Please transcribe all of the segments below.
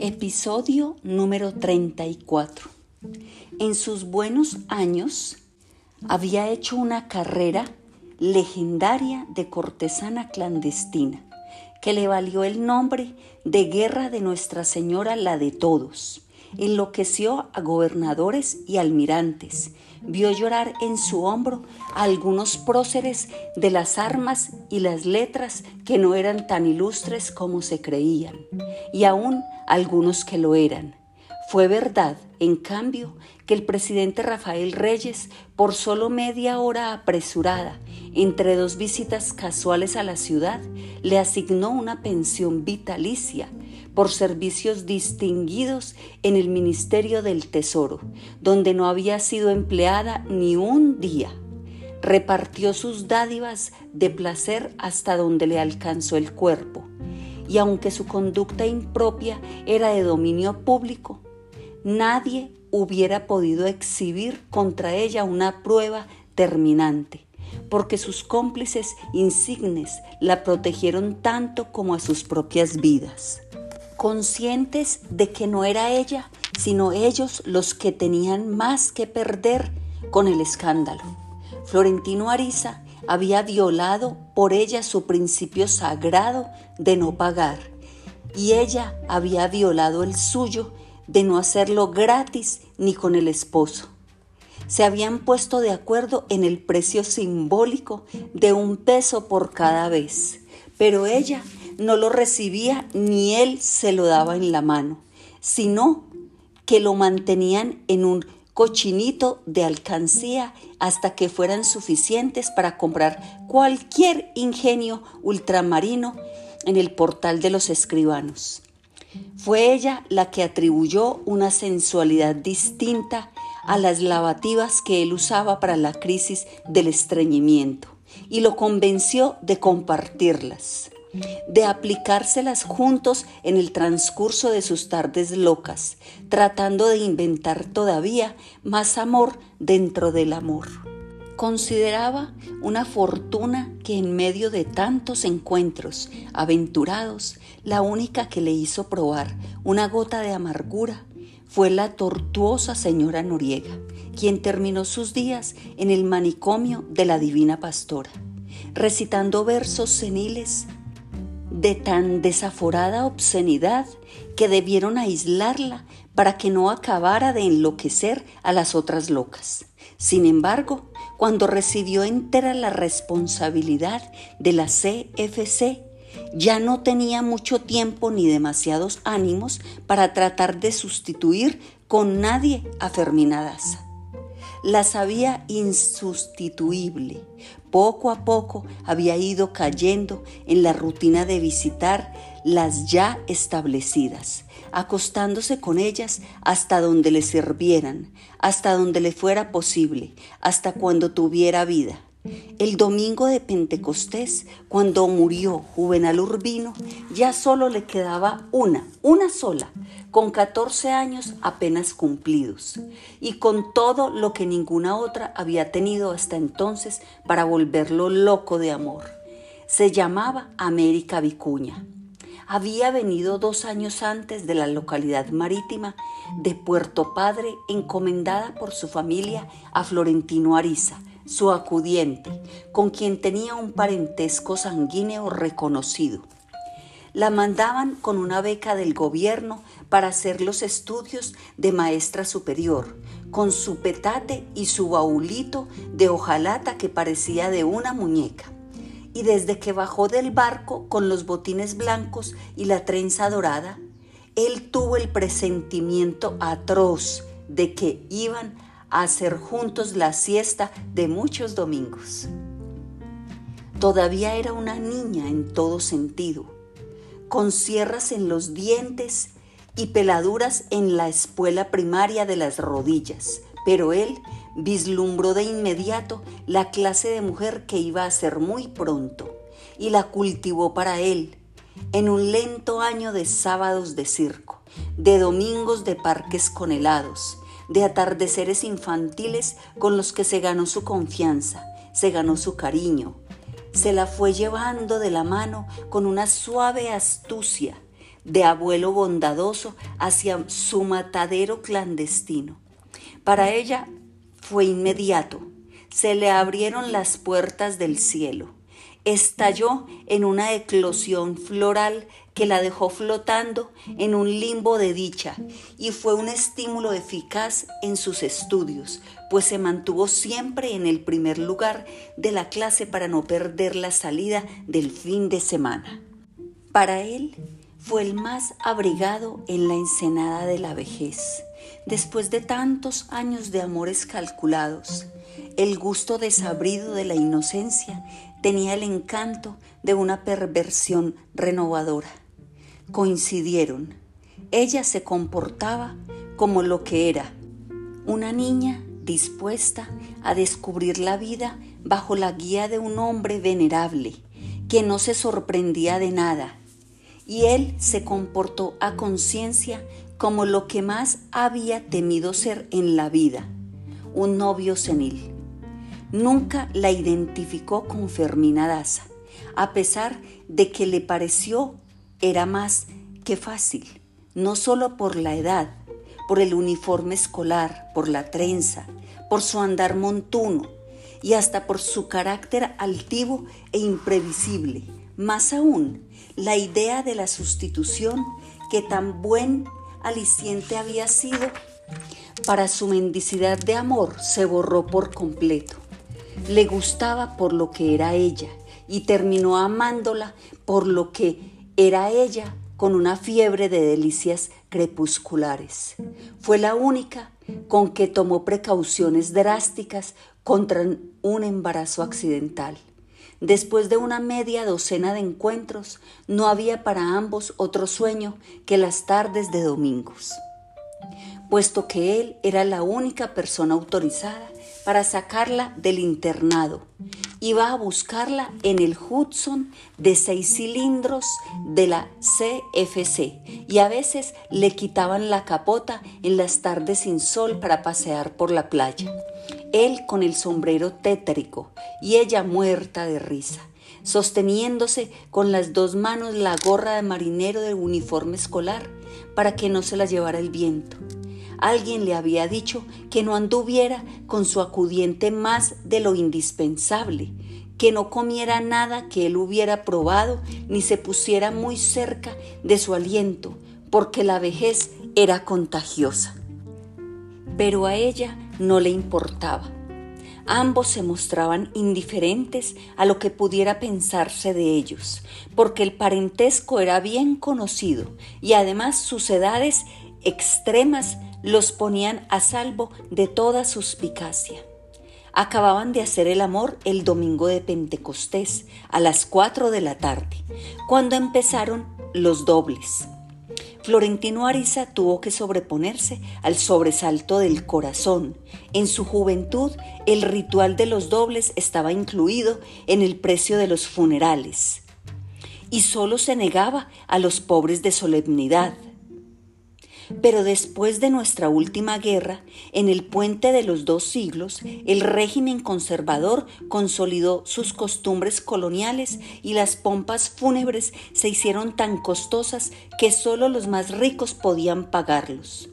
Episodio número 34. En sus buenos años había hecho una carrera legendaria de cortesana clandestina que le valió el nombre de Guerra de Nuestra Señora la de Todos. Enloqueció a gobernadores y almirantes, vio llorar en su hombro a algunos próceres de las armas y las letras que no eran tan ilustres como se creían, y aún algunos que lo eran. Fue verdad, en cambio, que el presidente Rafael Reyes, por solo media hora apresurada, entre dos visitas casuales a la ciudad, le asignó una pensión vitalicia por servicios distinguidos en el Ministerio del Tesoro, donde no había sido empleada ni un día. Repartió sus dádivas de placer hasta donde le alcanzó el cuerpo, y aunque su conducta impropia era de dominio público, nadie hubiera podido exhibir contra ella una prueba terminante, porque sus cómplices insignes la protegieron tanto como a sus propias vidas conscientes de que no era ella, sino ellos los que tenían más que perder con el escándalo. Florentino Ariza había violado por ella su principio sagrado de no pagar y ella había violado el suyo de no hacerlo gratis ni con el esposo. Se habían puesto de acuerdo en el precio simbólico de un peso por cada vez, pero ella no lo recibía ni él se lo daba en la mano, sino que lo mantenían en un cochinito de alcancía hasta que fueran suficientes para comprar cualquier ingenio ultramarino en el portal de los escribanos. Fue ella la que atribuyó una sensualidad distinta a las lavativas que él usaba para la crisis del estreñimiento y lo convenció de compartirlas de aplicárselas juntos en el transcurso de sus tardes locas, tratando de inventar todavía más amor dentro del amor. Consideraba una fortuna que en medio de tantos encuentros aventurados, la única que le hizo probar una gota de amargura fue la tortuosa señora Noriega, quien terminó sus días en el manicomio de la Divina Pastora, recitando versos seniles de tan desaforada obscenidad que debieron aislarla para que no acabara de enloquecer a las otras locas. Sin embargo, cuando recibió entera la responsabilidad de la CFC, ya no tenía mucho tiempo ni demasiados ánimos para tratar de sustituir con nadie a Fermina Daza la sabía insustituible. Poco a poco había ido cayendo en la rutina de visitar las ya establecidas, acostándose con ellas hasta donde le sirvieran, hasta donde le fuera posible, hasta cuando tuviera vida. El domingo de Pentecostés, cuando murió Juvenal Urbino, ya solo le quedaba una, una sola, con 14 años apenas cumplidos, y con todo lo que ninguna otra había tenido hasta entonces para volverlo loco de amor. Se llamaba América Vicuña. Había venido dos años antes de la localidad marítima de Puerto Padre, encomendada por su familia a Florentino Ariza, su acudiente, con quien tenía un parentesco sanguíneo reconocido. La mandaban con una beca del gobierno para hacer los estudios de maestra superior, con su petate y su baulito de hojalata que parecía de una muñeca. Y desde que bajó del barco con los botines blancos y la trenza dorada, él tuvo el presentimiento atroz de que iban a hacer juntos la siesta de muchos domingos. Todavía era una niña en todo sentido, con sierras en los dientes y peladuras en la espuela primaria de las rodillas, pero él vislumbró de inmediato la clase de mujer que iba a ser muy pronto y la cultivó para él en un lento año de sábados de circo, de domingos de parques con helados, de atardeceres infantiles con los que se ganó su confianza, se ganó su cariño. Se la fue llevando de la mano con una suave astucia, de abuelo bondadoso hacia su matadero clandestino. Para ella fue inmediato. Se le abrieron las puertas del cielo. Estalló en una eclosión floral que la dejó flotando en un limbo de dicha y fue un estímulo eficaz en sus estudios, pues se mantuvo siempre en el primer lugar de la clase para no perder la salida del fin de semana. Para él fue el más abrigado en la ensenada de la vejez. Después de tantos años de amores calculados, el gusto desabrido de la inocencia tenía el encanto de una perversión renovadora coincidieron. Ella se comportaba como lo que era, una niña dispuesta a descubrir la vida bajo la guía de un hombre venerable, que no se sorprendía de nada, y él se comportó a conciencia como lo que más había temido ser en la vida, un novio senil. Nunca la identificó con Fermina Daza, a pesar de que le pareció era más que fácil, no solo por la edad, por el uniforme escolar, por la trenza, por su andar montuno y hasta por su carácter altivo e imprevisible. Más aún, la idea de la sustitución que tan buen aliciente había sido para su mendicidad de amor se borró por completo. Le gustaba por lo que era ella y terminó amándola por lo que era ella con una fiebre de delicias crepusculares. Fue la única con que tomó precauciones drásticas contra un embarazo accidental. Después de una media docena de encuentros, no había para ambos otro sueño que las tardes de domingos. Puesto que él era la única persona autorizada para sacarla del internado iba a buscarla en el Hudson de seis cilindros de la CFC y a veces le quitaban la capota en las tardes sin sol para pasear por la playa. Él con el sombrero tétrico y ella muerta de risa, sosteniéndose con las dos manos la gorra de marinero del uniforme escolar para que no se la llevara el viento. Alguien le había dicho que no anduviera con su acudiente más de lo indispensable, que no comiera nada que él hubiera probado, ni se pusiera muy cerca de su aliento, porque la vejez era contagiosa. Pero a ella no le importaba. Ambos se mostraban indiferentes a lo que pudiera pensarse de ellos, porque el parentesco era bien conocido y además sus edades extremas los ponían a salvo de toda suspicacia. Acababan de hacer el amor el domingo de Pentecostés a las 4 de la tarde, cuando empezaron los dobles. Florentino Ariza tuvo que sobreponerse al sobresalto del corazón. En su juventud, el ritual de los dobles estaba incluido en el precio de los funerales y solo se negaba a los pobres de solemnidad. Pero después de nuestra última guerra, en el puente de los dos siglos, el régimen conservador consolidó sus costumbres coloniales y las pompas fúnebres se hicieron tan costosas que solo los más ricos podían pagarlos.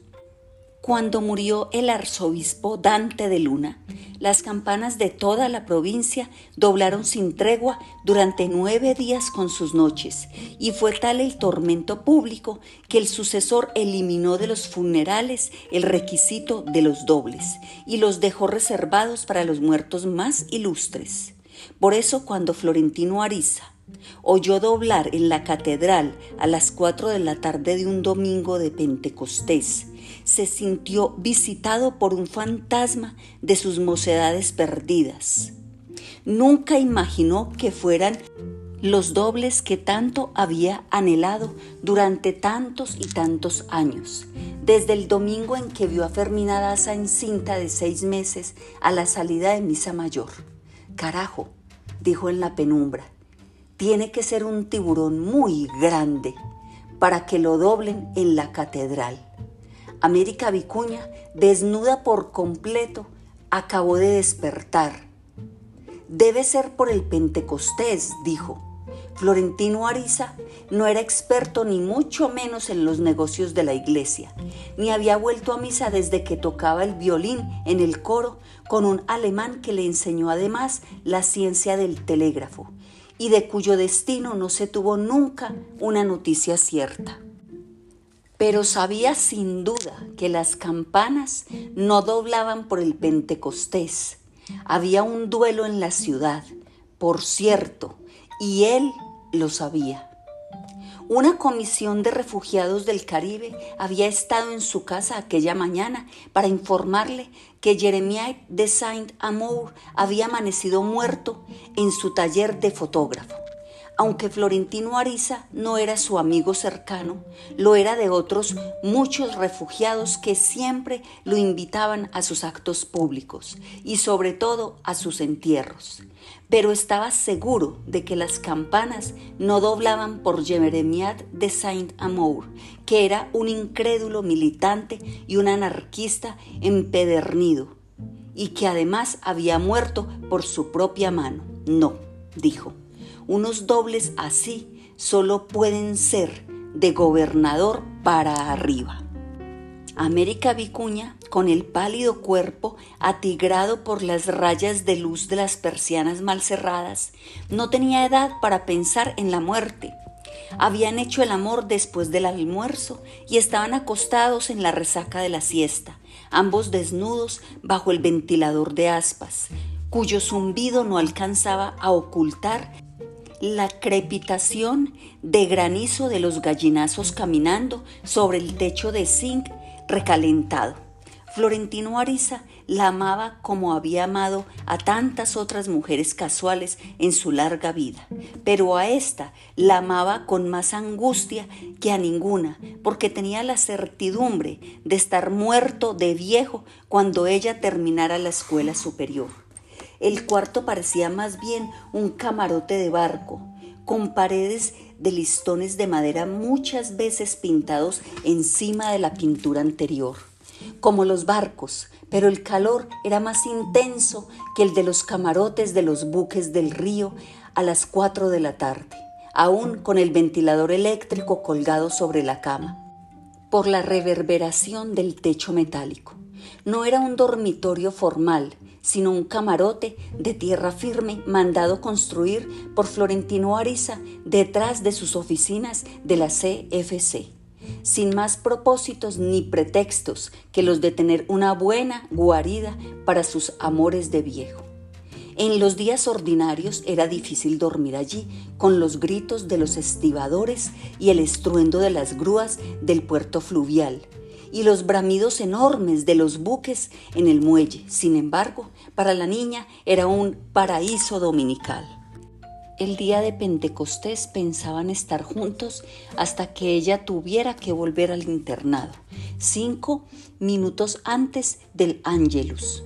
Cuando murió el arzobispo Dante de Luna, las campanas de toda la provincia doblaron sin tregua durante nueve días con sus noches, y fue tal el tormento público que el sucesor eliminó de los funerales el requisito de los dobles y los dejó reservados para los muertos más ilustres. Por eso cuando Florentino Ariza oyó doblar en la catedral a las cuatro de la tarde de un domingo de Pentecostés, se sintió visitado por un fantasma de sus mocedades perdidas. Nunca imaginó que fueran los dobles que tanto había anhelado durante tantos y tantos años, desde el domingo en que vio a Fermina Daza encinta de seis meses a la salida de misa mayor. Carajo, dijo en la penumbra, tiene que ser un tiburón muy grande para que lo doblen en la catedral. América Vicuña, desnuda por completo, acabó de despertar. Debe ser por el Pentecostés, dijo, Florentino Ariza no era experto ni mucho menos en los negocios de la iglesia, ni había vuelto a misa desde que tocaba el violín en el coro con un alemán que le enseñó además la ciencia del telégrafo y de cuyo destino no se tuvo nunca una noticia cierta. Pero sabía sin duda que las campanas no doblaban por el Pentecostés. Había un duelo en la ciudad, por cierto, y él lo sabía. Una comisión de refugiados del Caribe había estado en su casa aquella mañana para informarle que Jeremiah de Saint-Amour había amanecido muerto en su taller de fotógrafo. Aunque Florentino Ariza no era su amigo cercano, lo era de otros muchos refugiados que siempre lo invitaban a sus actos públicos y sobre todo a sus entierros. Pero estaba seguro de que las campanas no doblaban por Jeremiat de Saint-Amour, que era un incrédulo militante y un anarquista empedernido, y que además había muerto por su propia mano. No, dijo unos dobles así solo pueden ser de gobernador para arriba. América Vicuña, con el pálido cuerpo atigrado por las rayas de luz de las persianas mal cerradas, no tenía edad para pensar en la muerte. Habían hecho el amor después del almuerzo y estaban acostados en la resaca de la siesta, ambos desnudos bajo el ventilador de aspas, cuyo zumbido no alcanzaba a ocultar la crepitación de granizo de los gallinazos caminando sobre el techo de zinc recalentado. Florentino Ariza la amaba como había amado a tantas otras mujeres casuales en su larga vida, pero a esta la amaba con más angustia que a ninguna, porque tenía la certidumbre de estar muerto de viejo cuando ella terminara la escuela superior. El cuarto parecía más bien un camarote de barco, con paredes de listones de madera muchas veces pintados encima de la pintura anterior, como los barcos, pero el calor era más intenso que el de los camarotes de los buques del río a las cuatro de la tarde, aún con el ventilador eléctrico colgado sobre la cama, por la reverberación del techo metálico. No era un dormitorio formal, sino un camarote de tierra firme mandado construir por Florentino Ariza detrás de sus oficinas de la CFC, sin más propósitos ni pretextos que los de tener una buena guarida para sus amores de viejo. En los días ordinarios era difícil dormir allí, con los gritos de los estibadores y el estruendo de las grúas del puerto fluvial, y los bramidos enormes de los buques en el muelle. Sin embargo, para la niña era un paraíso dominical. El día de Pentecostés pensaban estar juntos hasta que ella tuviera que volver al internado, cinco minutos antes del Angelus.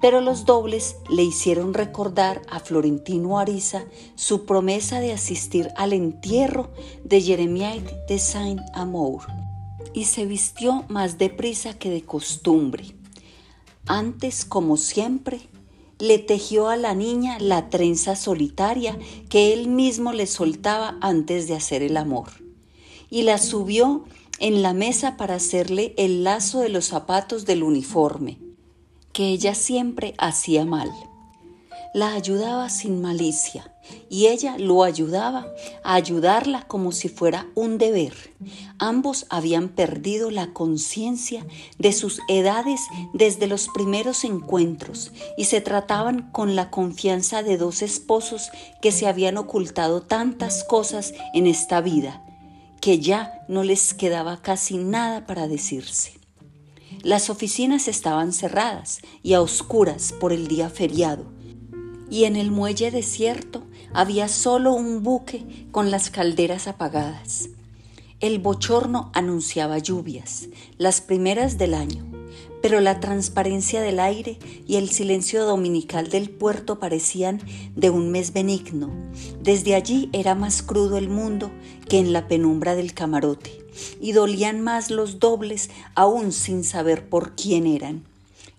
Pero los dobles le hicieron recordar a Florentino Ariza su promesa de asistir al entierro de Jeremiah de Saint-Amour y se vistió más deprisa que de costumbre. Antes, como siempre, le tejió a la niña la trenza solitaria que él mismo le soltaba antes de hacer el amor, y la subió en la mesa para hacerle el lazo de los zapatos del uniforme, que ella siempre hacía mal. La ayudaba sin malicia, y ella lo ayudaba a ayudarla como si fuera un deber. Ambos habían perdido la conciencia de sus edades desde los primeros encuentros y se trataban con la confianza de dos esposos que se habían ocultado tantas cosas en esta vida que ya no les quedaba casi nada para decirse. Las oficinas estaban cerradas y a oscuras por el día feriado, y en el muelle desierto había solo un buque con las calderas apagadas. El bochorno anunciaba lluvias, las primeras del año, pero la transparencia del aire y el silencio dominical del puerto parecían de un mes benigno. Desde allí era más crudo el mundo que en la penumbra del camarote, y dolían más los dobles aún sin saber por quién eran.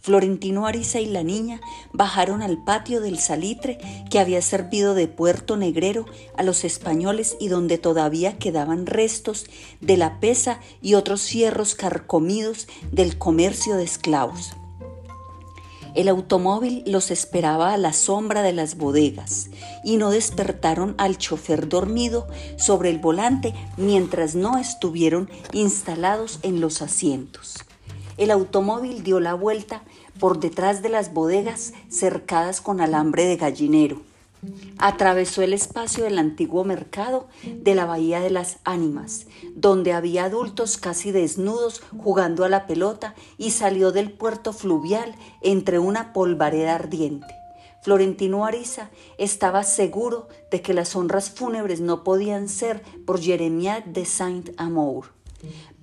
Florentino Ariza y la niña bajaron al patio del salitre que había servido de puerto negrero a los españoles y donde todavía quedaban restos de la pesa y otros cierros carcomidos del comercio de esclavos. El automóvil los esperaba a la sombra de las bodegas y no despertaron al chofer dormido sobre el volante mientras no estuvieron instalados en los asientos. El automóvil dio la vuelta por detrás de las bodegas cercadas con alambre de gallinero. Atravesó el espacio del antiguo mercado de la Bahía de las Ánimas, donde había adultos casi desnudos jugando a la pelota y salió del puerto fluvial entre una polvareda ardiente. Florentino Ariza estaba seguro de que las honras fúnebres no podían ser por Jeremiah de Saint-Amour,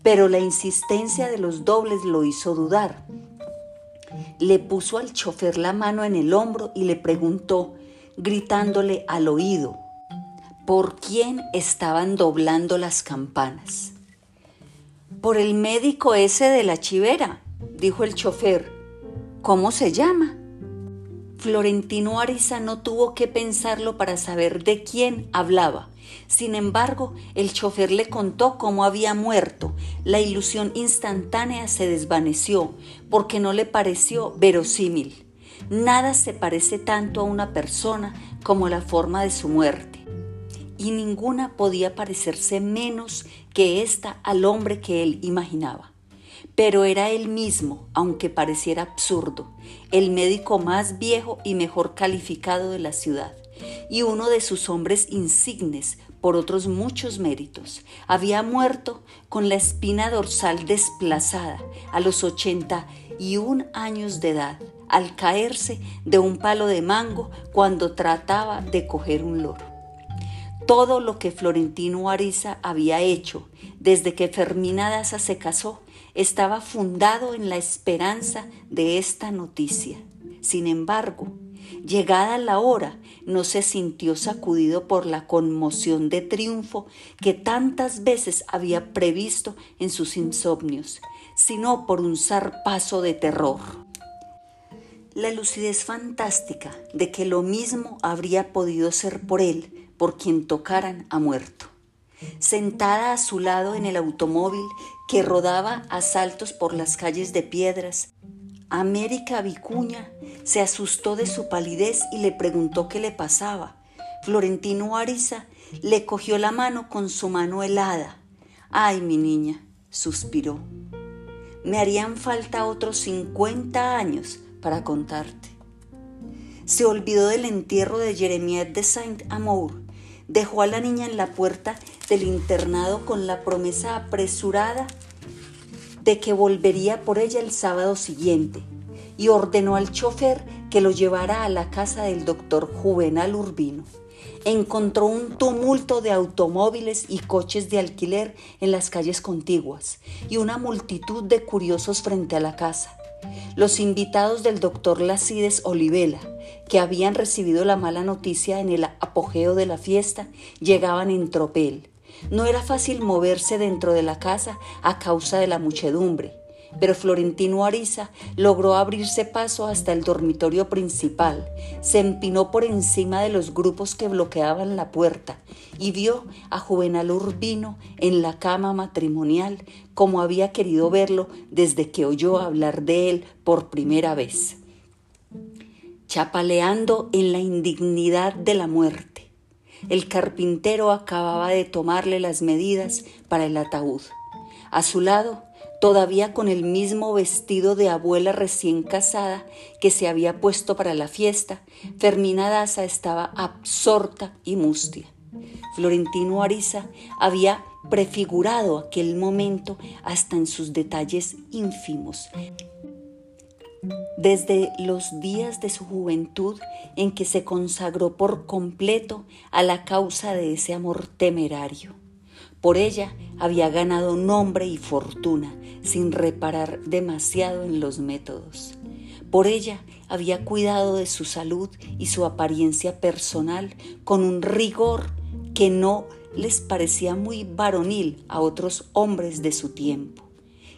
pero la insistencia de los dobles lo hizo dudar. Le puso al chofer la mano en el hombro y le preguntó, gritándole al oído, ¿por quién estaban doblando las campanas? Por el médico ese de la chivera, dijo el chofer. ¿Cómo se llama? Florentino Ariza no tuvo que pensarlo para saber de quién hablaba. Sin embargo, el chofer le contó cómo había muerto. La ilusión instantánea se desvaneció porque no le pareció verosímil. Nada se parece tanto a una persona como la forma de su muerte. Y ninguna podía parecerse menos que ésta al hombre que él imaginaba. Pero era él mismo, aunque pareciera absurdo, el médico más viejo y mejor calificado de la ciudad, y uno de sus hombres insignes por otros muchos méritos. Había muerto con la espina dorsal desplazada a los 81 años de edad, al caerse de un palo de mango cuando trataba de coger un loro. Todo lo que Florentino Ariza había hecho desde que Fermina Daza se casó estaba fundado en la esperanza de esta noticia. Sin embargo, llegada la hora, no se sintió sacudido por la conmoción de triunfo que tantas veces había previsto en sus insomnios, sino por un zarpazo de terror. La lucidez fantástica de que lo mismo habría podido ser por él, por quien tocaran a muerto. Sentada a su lado en el automóvil que rodaba a saltos por las calles de piedras, América Vicuña se asustó de su palidez y le preguntó qué le pasaba. Florentino Ariza le cogió la mano con su mano helada. Ay, mi niña, suspiró. Me harían falta otros 50 años para contarte. Se olvidó del entierro de Jeremiah de Saint-Amour. Dejó a la niña en la puerta del internado con la promesa apresurada de que volvería por ella el sábado siguiente y ordenó al chofer que lo llevara a la casa del doctor Juvenal Urbino. Encontró un tumulto de automóviles y coches de alquiler en las calles contiguas y una multitud de curiosos frente a la casa. Los invitados del doctor Lacides Olivela, que habían recibido la mala noticia en el apogeo de la fiesta, llegaban en tropel. No era fácil moverse dentro de la casa a causa de la muchedumbre, pero Florentino Ariza logró abrirse paso hasta el dormitorio principal, se empinó por encima de los grupos que bloqueaban la puerta y vio a Juvenal Urbino en la cama matrimonial como había querido verlo desde que oyó hablar de él por primera vez. Chapaleando en la indignidad de la muerte, el carpintero acababa de tomarle las medidas para el ataúd. A su lado, todavía con el mismo vestido de abuela recién casada que se había puesto para la fiesta, Fermina Daza estaba absorta y mustia. Florentino Ariza había prefigurado aquel momento hasta en sus detalles ínfimos, desde los días de su juventud en que se consagró por completo a la causa de ese amor temerario. Por ella había ganado nombre y fortuna sin reparar demasiado en los métodos. Por ella había cuidado de su salud y su apariencia personal con un rigor que no les parecía muy varonil a otros hombres de su tiempo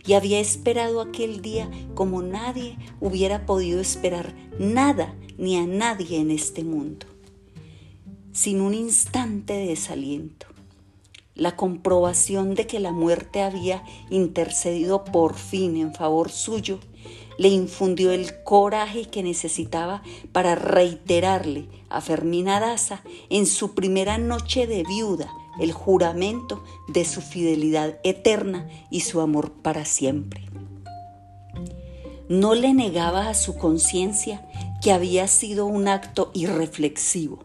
y había esperado aquel día como nadie hubiera podido esperar nada ni a nadie en este mundo. Sin un instante de desaliento, la comprobación de que la muerte había intercedido por fin en favor suyo le infundió el coraje que necesitaba para reiterarle a Fermina Daza en su primera noche de viuda el juramento de su fidelidad eterna y su amor para siempre. No le negaba a su conciencia que había sido un acto irreflexivo,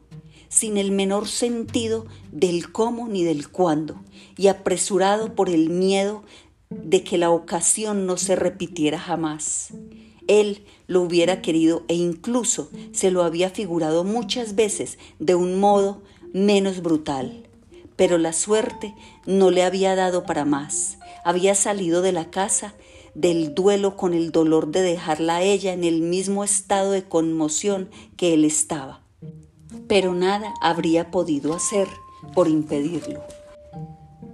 sin el menor sentido del cómo ni del cuándo, y apresurado por el miedo de que la ocasión no se repitiera jamás. Él lo hubiera querido e incluso se lo había figurado muchas veces de un modo menos brutal. Pero la suerte no le había dado para más. Había salido de la casa del duelo con el dolor de dejarla a ella en el mismo estado de conmoción que él estaba. Pero nada habría podido hacer por impedirlo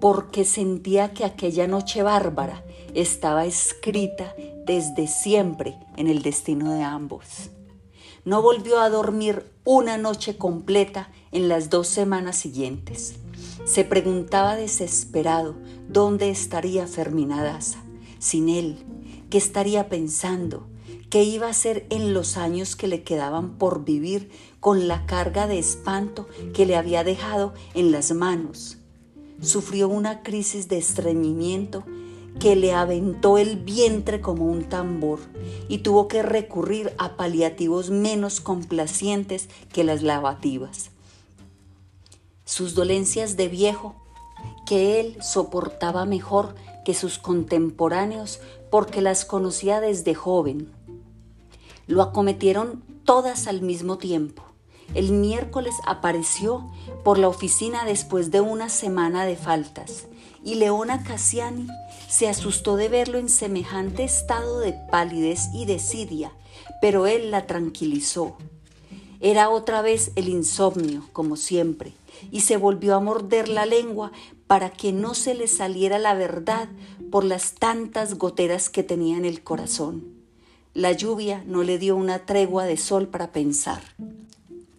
porque sentía que aquella noche bárbara estaba escrita desde siempre en el destino de ambos. No volvió a dormir una noche completa en las dos semanas siguientes. Se preguntaba desesperado dónde estaría Fermina Daza, sin él, qué estaría pensando, qué iba a hacer en los años que le quedaban por vivir con la carga de espanto que le había dejado en las manos sufrió una crisis de estreñimiento que le aventó el vientre como un tambor y tuvo que recurrir a paliativos menos complacientes que las lavativas. Sus dolencias de viejo, que él soportaba mejor que sus contemporáneos porque las conocía desde joven, lo acometieron todas al mismo tiempo el miércoles apareció por la oficina después de una semana de faltas y Leona Cassiani se asustó de verlo en semejante estado de palidez y desidia, pero él la tranquilizó. Era otra vez el insomnio, como siempre, y se volvió a morder la lengua para que no se le saliera la verdad por las tantas goteras que tenía en el corazón. La lluvia no le dio una tregua de sol para pensar.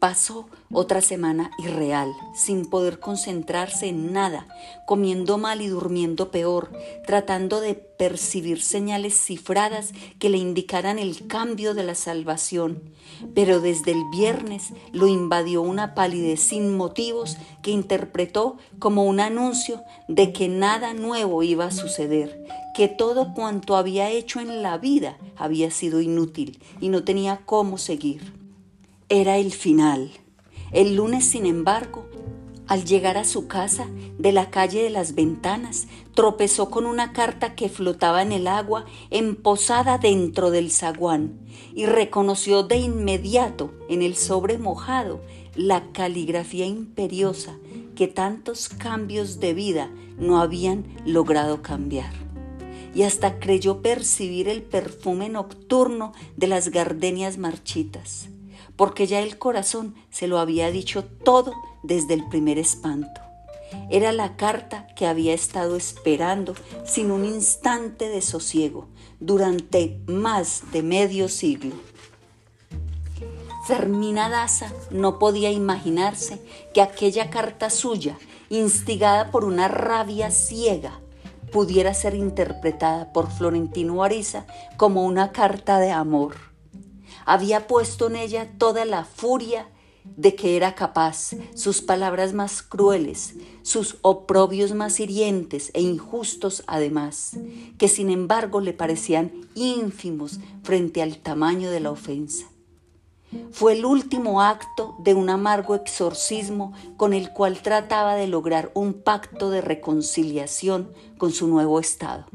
Pasó otra semana irreal, sin poder concentrarse en nada, comiendo mal y durmiendo peor, tratando de percibir señales cifradas que le indicaran el cambio de la salvación. Pero desde el viernes lo invadió una palidez sin motivos que interpretó como un anuncio de que nada nuevo iba a suceder, que todo cuanto había hecho en la vida había sido inútil y no tenía cómo seguir. Era el final. El lunes, sin embargo, al llegar a su casa de la calle de las ventanas, tropezó con una carta que flotaba en el agua, emposada dentro del zaguán, y reconoció de inmediato en el sobre mojado la caligrafía imperiosa que tantos cambios de vida no habían logrado cambiar. Y hasta creyó percibir el perfume nocturno de las gardenias marchitas porque ya el corazón se lo había dicho todo desde el primer espanto. Era la carta que había estado esperando sin un instante de sosiego durante más de medio siglo. Fermina Daza no podía imaginarse que aquella carta suya, instigada por una rabia ciega, pudiera ser interpretada por Florentino Ariza como una carta de amor había puesto en ella toda la furia de que era capaz, sus palabras más crueles, sus oprobios más hirientes e injustos además, que sin embargo le parecían ínfimos frente al tamaño de la ofensa. Fue el último acto de un amargo exorcismo con el cual trataba de lograr un pacto de reconciliación con su nuevo estado.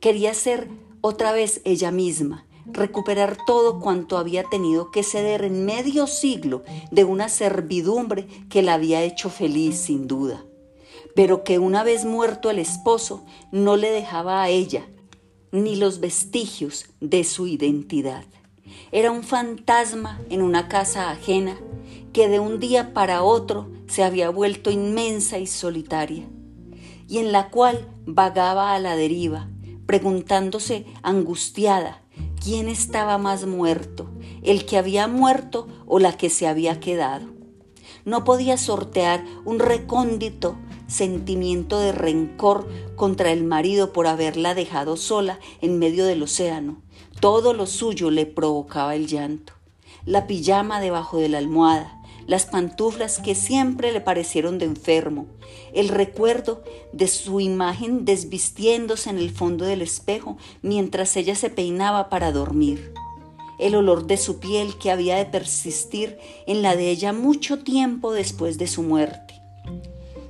Quería ser otra vez ella misma, recuperar todo cuanto había tenido que ceder en medio siglo de una servidumbre que la había hecho feliz sin duda, pero que una vez muerto el esposo no le dejaba a ella ni los vestigios de su identidad. Era un fantasma en una casa ajena que de un día para otro se había vuelto inmensa y solitaria, y en la cual vagaba a la deriva, preguntándose angustiada quién estaba más muerto, el que había muerto o la que se había quedado. No podía sortear un recóndito sentimiento de rencor contra el marido por haberla dejado sola en medio del océano. Todo lo suyo le provocaba el llanto. La pijama debajo de la almohada, las pantuflas que siempre le parecieron de enfermo, el recuerdo de su imagen desvistiéndose en el fondo del espejo mientras ella se peinaba para dormir, el olor de su piel que había de persistir en la de ella mucho tiempo después de su muerte.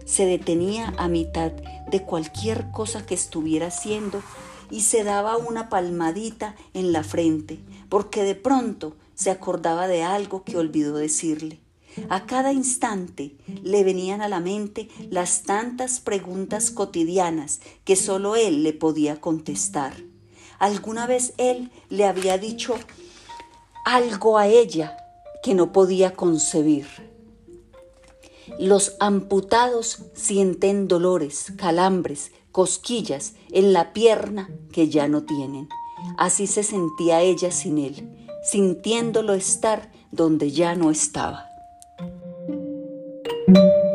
Se detenía a mitad de cualquier cosa que estuviera haciendo y se daba una palmadita en la frente, porque de pronto se acordaba de algo que olvidó decirle. A cada instante le venían a la mente las tantas preguntas cotidianas que solo él le podía contestar. Alguna vez él le había dicho algo a ella que no podía concebir. Los amputados sienten dolores, calambres, cosquillas en la pierna que ya no tienen. Así se sentía ella sin él, sintiéndolo estar donde ya no estaba. Thank you